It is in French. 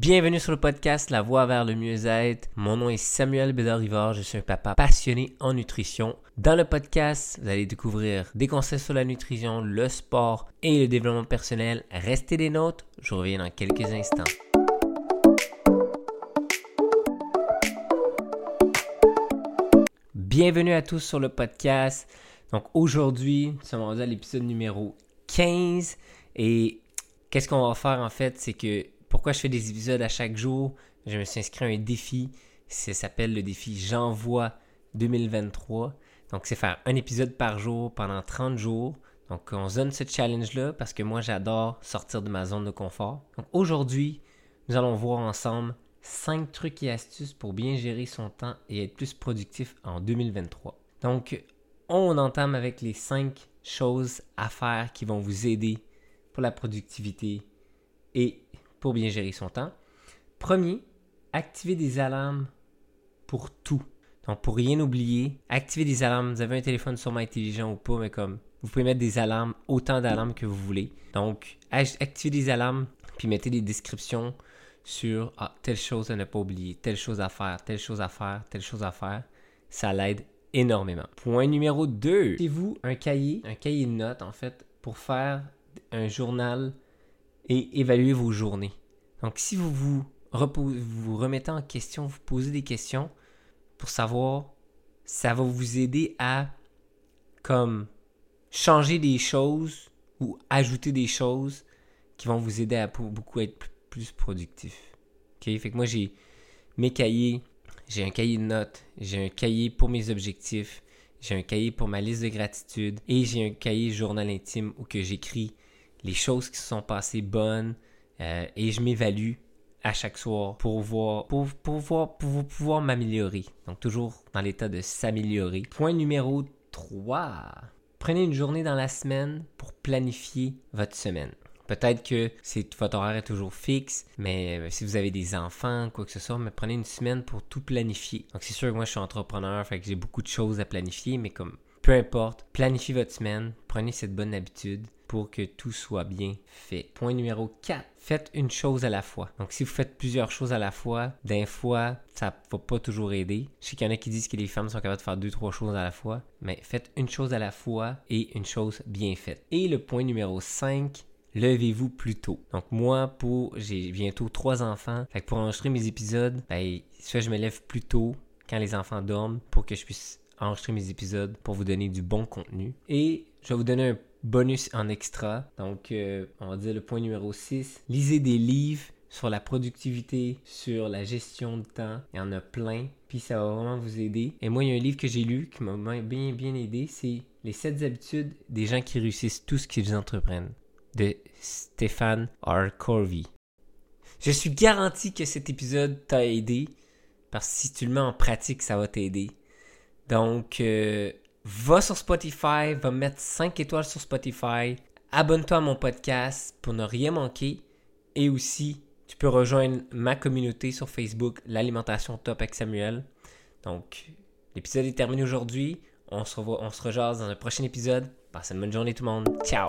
Bienvenue sur le podcast La Voie vers le mieux-être. Mon nom est Samuel Bédard-Rivard. Je suis un papa passionné en nutrition. Dans le podcast, vous allez découvrir des conseils sur la nutrition, le sport et le développement personnel. Restez des notes. Je reviens dans quelques instants. Bienvenue à tous sur le podcast. Donc aujourd'hui, nous sommes rendus à l'épisode numéro 15 et qu'est-ce qu'on va faire en fait, c'est que pourquoi je fais des épisodes à chaque jour? Je me suis inscrit à un défi. Ça s'appelle le défi J'envoie 2023. Donc, c'est faire un épisode par jour pendant 30 jours. Donc, on donne ce challenge-là parce que moi, j'adore sortir de ma zone de confort. Donc, aujourd'hui, nous allons voir ensemble 5 trucs et astuces pour bien gérer son temps et être plus productif en 2023. Donc, on entame avec les 5 choses à faire qui vont vous aider pour la productivité et pour bien gérer son temps. Premier, activer des alarmes pour tout. Donc, pour rien oublier, activer des alarmes. Vous avez un téléphone sûrement intelligent ou pas, mais comme vous pouvez mettre des alarmes, autant d'alarmes que vous voulez. Donc, activez des alarmes, puis mettez des descriptions sur ah, telle chose à ne pas oublier, telle chose à faire, telle chose à faire, telle chose à faire. Ça l'aide énormément. Point numéro 2. Mettez-vous un cahier, un cahier de notes en fait, pour faire un journal et évaluer vos journées. Donc, si vous vous, remettez en question, vous posez des questions pour savoir, ça va vous aider à comme changer des choses ou ajouter des choses qui vont vous aider à beaucoup être plus productif. OK? Fait que moi, j'ai mes cahiers, j'ai un cahier de notes, j'ai un cahier pour mes objectifs, j'ai un cahier pour ma liste de gratitude et j'ai un cahier journal intime où que j'écris les choses qui se sont passées bonnes euh, et je m'évalue à chaque soir pour voir pour, pour, pour pouvoir m'améliorer. Donc toujours dans l'état de s'améliorer. Point numéro 3. Prenez une journée dans la semaine pour planifier votre semaine. Peut-être que votre horaire est toujours fixe, mais euh, si vous avez des enfants, quoi que ce soit, mais prenez une semaine pour tout planifier. Donc c'est sûr que moi je suis entrepreneur, fait j'ai beaucoup de choses à planifier, mais comme peu importe, planifiez votre semaine, prenez cette bonne habitude pour que tout soit bien fait. Point numéro 4. Faites une chose à la fois. Donc, si vous faites plusieurs choses à la fois, d'un fois, ça va pas toujours aider. Je sais qu'il y en a qui disent que les femmes sont capables de faire deux, trois choses à la fois, mais faites une chose à la fois et une chose bien faite. Et le point numéro 5, levez-vous plus tôt. Donc moi, pour j'ai bientôt trois enfants, fait que pour enregistrer mes épisodes, ben, soit je me lève plus tôt quand les enfants dorment pour que je puisse enregistrer mes épisodes pour vous donner du bon contenu. Et je vais vous donner un bonus en extra. Donc, euh, on va dire le point numéro 6. Lisez des livres sur la productivité, sur la gestion de temps. Il y en a plein, puis ça va vraiment vous aider. Et moi, il y a un livre que j'ai lu qui m'a bien, bien aidé, c'est Les 7 habitudes des gens qui réussissent tout ce qu'ils entreprennent, de Stéphane R. Corvey. Je suis garanti que cet épisode t'a aidé, parce que si tu le mets en pratique, ça va t'aider. Donc, euh, va sur Spotify, va mettre 5 étoiles sur Spotify, abonne-toi à mon podcast pour ne rien manquer et aussi tu peux rejoindre ma communauté sur Facebook, l'alimentation top avec Samuel. Donc, l'épisode est terminé aujourd'hui. On se, revoit, dans un prochain épisode. Passez une bonne journée tout le monde. Ciao!